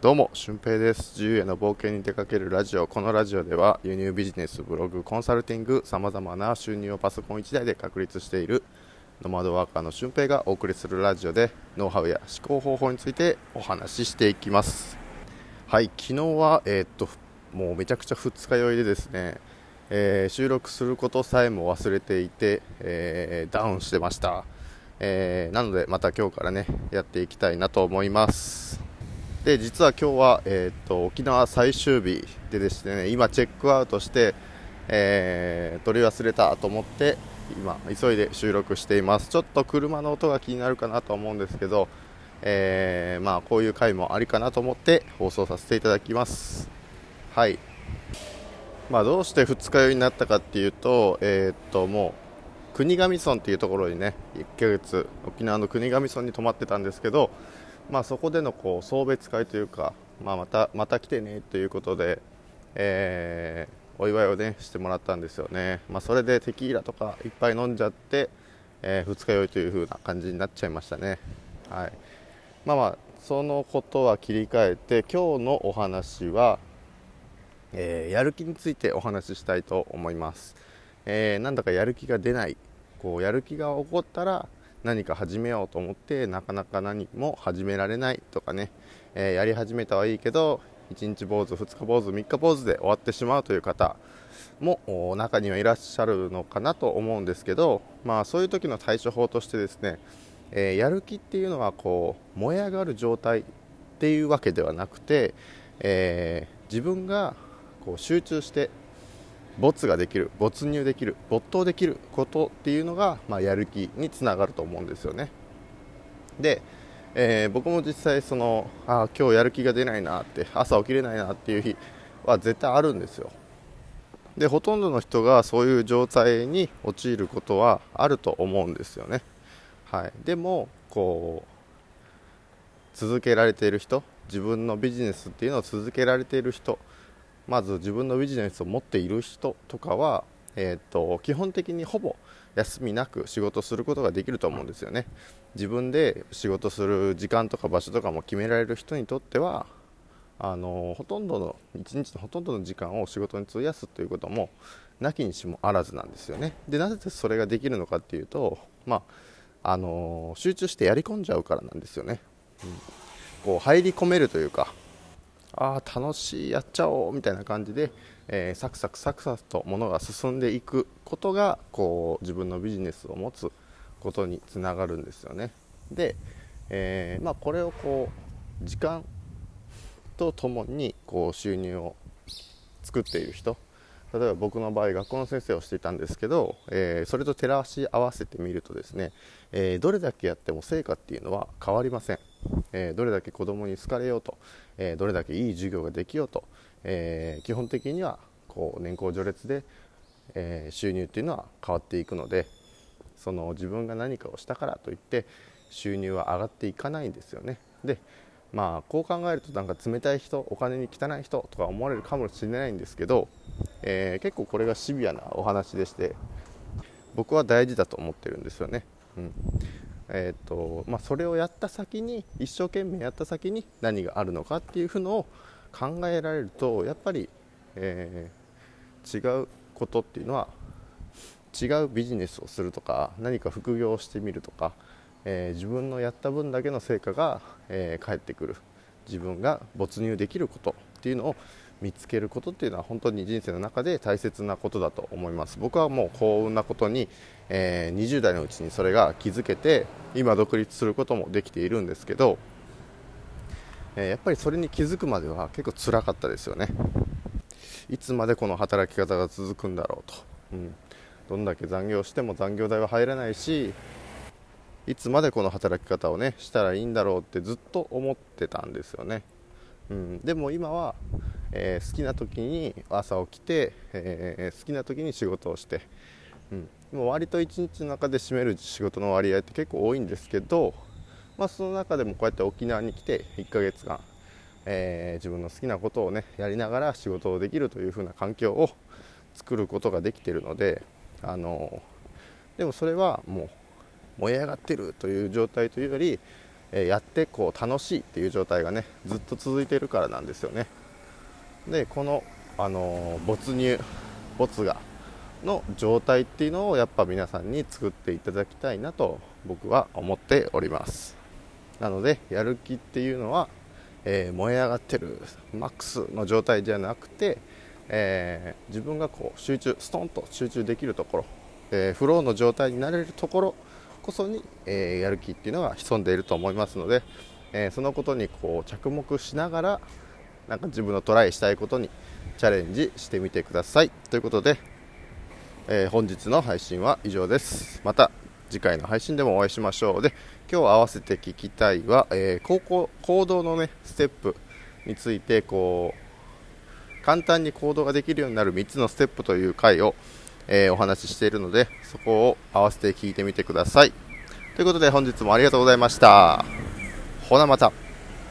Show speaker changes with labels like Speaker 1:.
Speaker 1: どうも、俊平です。自由への冒険に出かけるラジオ。このラジオでは、輸入ビジネス、ブログ、コンサルティング、様々な収入をパソコン1台で確立している、ノマドワーカーの俊平がお送りするラジオで、ノウハウや思考方法についてお話ししていきます。はい、昨日は、えーっと、もうめちゃくちゃ二日酔いでですね、えー収録することさえも忘れていて、えーダウンしてました。えなので、また今日からね、やっていきたいなと思います。で実は今日は、えー、と沖縄最終日でですね今チェックアウトして、えー取り忘れたと思って今急いで収録しています。ちょっと車の音が気になるかなと思うんですけど、えーまあ、こういう回もありかなと思って放送させていただきます。はい。まあ、どうして二日酔いになったかっていうと,、えーっともう国頭村っていうところにね1ヶ月沖縄の国頭村に泊まってたんですけどまあ、そこでのこう送別会というか、まあ、またまた来てねということで、えーお祝いを、ね、してもらったんですよね、まあ、それでテキーラとかいっぱい飲んじゃって、えー二日酔いという風な感じになっちゃいましたね。はい。まあまあそのことは切り替えて今日のお話は、えーやる気についてお話ししたいと思います、えーなんだかやる気が出ない。こうやる気が起こったら何か始めようと思ってなかなか何も始められないとかね、えーやり始めたはいいけど1日坊主2日坊主3日坊主で終わってしまうという方も中にはいらっしゃるのかなと思うんですけど、まあ、そういう時の対処法としてですね、えーやる気っていうのはこう燃え上がる状態っていうわけではなくて、えー自分がこう集中して没ができる没入できる没頭できることっていうのが、まあ、やる気につながると思うんですよね。で、えー僕も実際そのあ今日やる気が出ないなって朝起きれないなっていう日は絶対あるんですよ。でほとんどの人がそういう状態に陥ることはあると思うんですよね。はい。でもこう続けられている人自分のビジネスっていうのを続けられている人まず自分のビジネスを持っている人とかは、えー、と基本的にほぼ休みなく仕事することができると思うんですよね。自分で仕事する時間とか場所とかも決められる人にとってはあのほとんどの一日のほとんどの時間を仕事に費やすということもなきにしもあらずなんですよね。でなぜそれができるのかっていうと、まあ、あの集中してやり込んじゃうからなんですよね、うん。こう入り込めるというかああ楽しいやっちゃおうみたいな感じで、えーサクサクサクサクとものが進んでいくことがこう自分のビジネスを持つことにつながるんですよね。で、えーまあ、これをこう時間とともにこう収入を作っている人例えば僕の場合学校の先生をしていたんですけど、えーそれと照らし合わせてみるとですね、えーどれだけやっても成果っていうのは変わりません、えーどれだけ子供に好かれようと、えどれだけいい授業ができようと、え基本的にはこう年功序列で、え収入っていうのは変わっていくのでその自分が何かをしたからといって収入は上がっていかないんですよね。でまあこう考えるとなんか冷たい人お金に汚い人とか思われるかもしれないんですけど、えー結構これがシビアなお話でして僕は大事だと思ってるんですよね、うん。えーとまあ、それをやった先に一生懸命やった先に何があるのかっていうのを考えられるとやっぱり、えー違うことっていうのは違うビジネスをするとか何か副業をしてみるとか、えー自分のやった分だけの成果が、えー返ってくる。自分が没入できることっていうのを見つけることっていうのは本当に人生の中で大切なことだと思います。僕はもう幸運なことに、えー20代のうちにそれが気づけて今独立することもできているんですけど、えーやっぱりそれに気づくまでは結構辛かったですよね。いつまでこの働き方が続くんだろうと、うん、どんだけ残業しても残業代は入らないしいつまでこの働き方をねしたらいいんだろうってずっと思ってたんですよね、うん、でも今は、えー好きな時に朝起きて、えー好きな時に仕事をして、うん、もう割と一日の中で占める仕事の割合って結構多いんですけど、まあ、その中でもこうやって沖縄に来て1ヶ月間、えー自分の好きなことをねやりながら仕事をできるという風な環境を作ることができてるのであのでもそれはもう燃え上がってるという状態というよりえやってこう楽しいっていう状態がねずっと続いているからなんですよね。でこの、あの没入没がの状態っていうのをやっぱ皆さんに作っていただきたいなと僕は思っております。なのでやる気っていうのは、えー、燃え上がってるマックスの状態じゃなくて、えー、自分がこう集中ストンと集中できるところ、えー、フローの状態になれるところこそに、えやる気っていうのが潜んでいると思いますので、えそのことにこう着目しながらなんか自分のトライしたいことにチャレンジしてみてください。ということで、えー、本日の配信は以上です。また次回の配信でもお会いしましょう。で今日合わせて聞きたいは、えー、高校行動のねステップについてこう簡単に行動ができるようになる3つのステップという回を、えー、お話ししているのでそこを合わせて聞いてみてください。ということで本日もありがとうございました。ほなまた。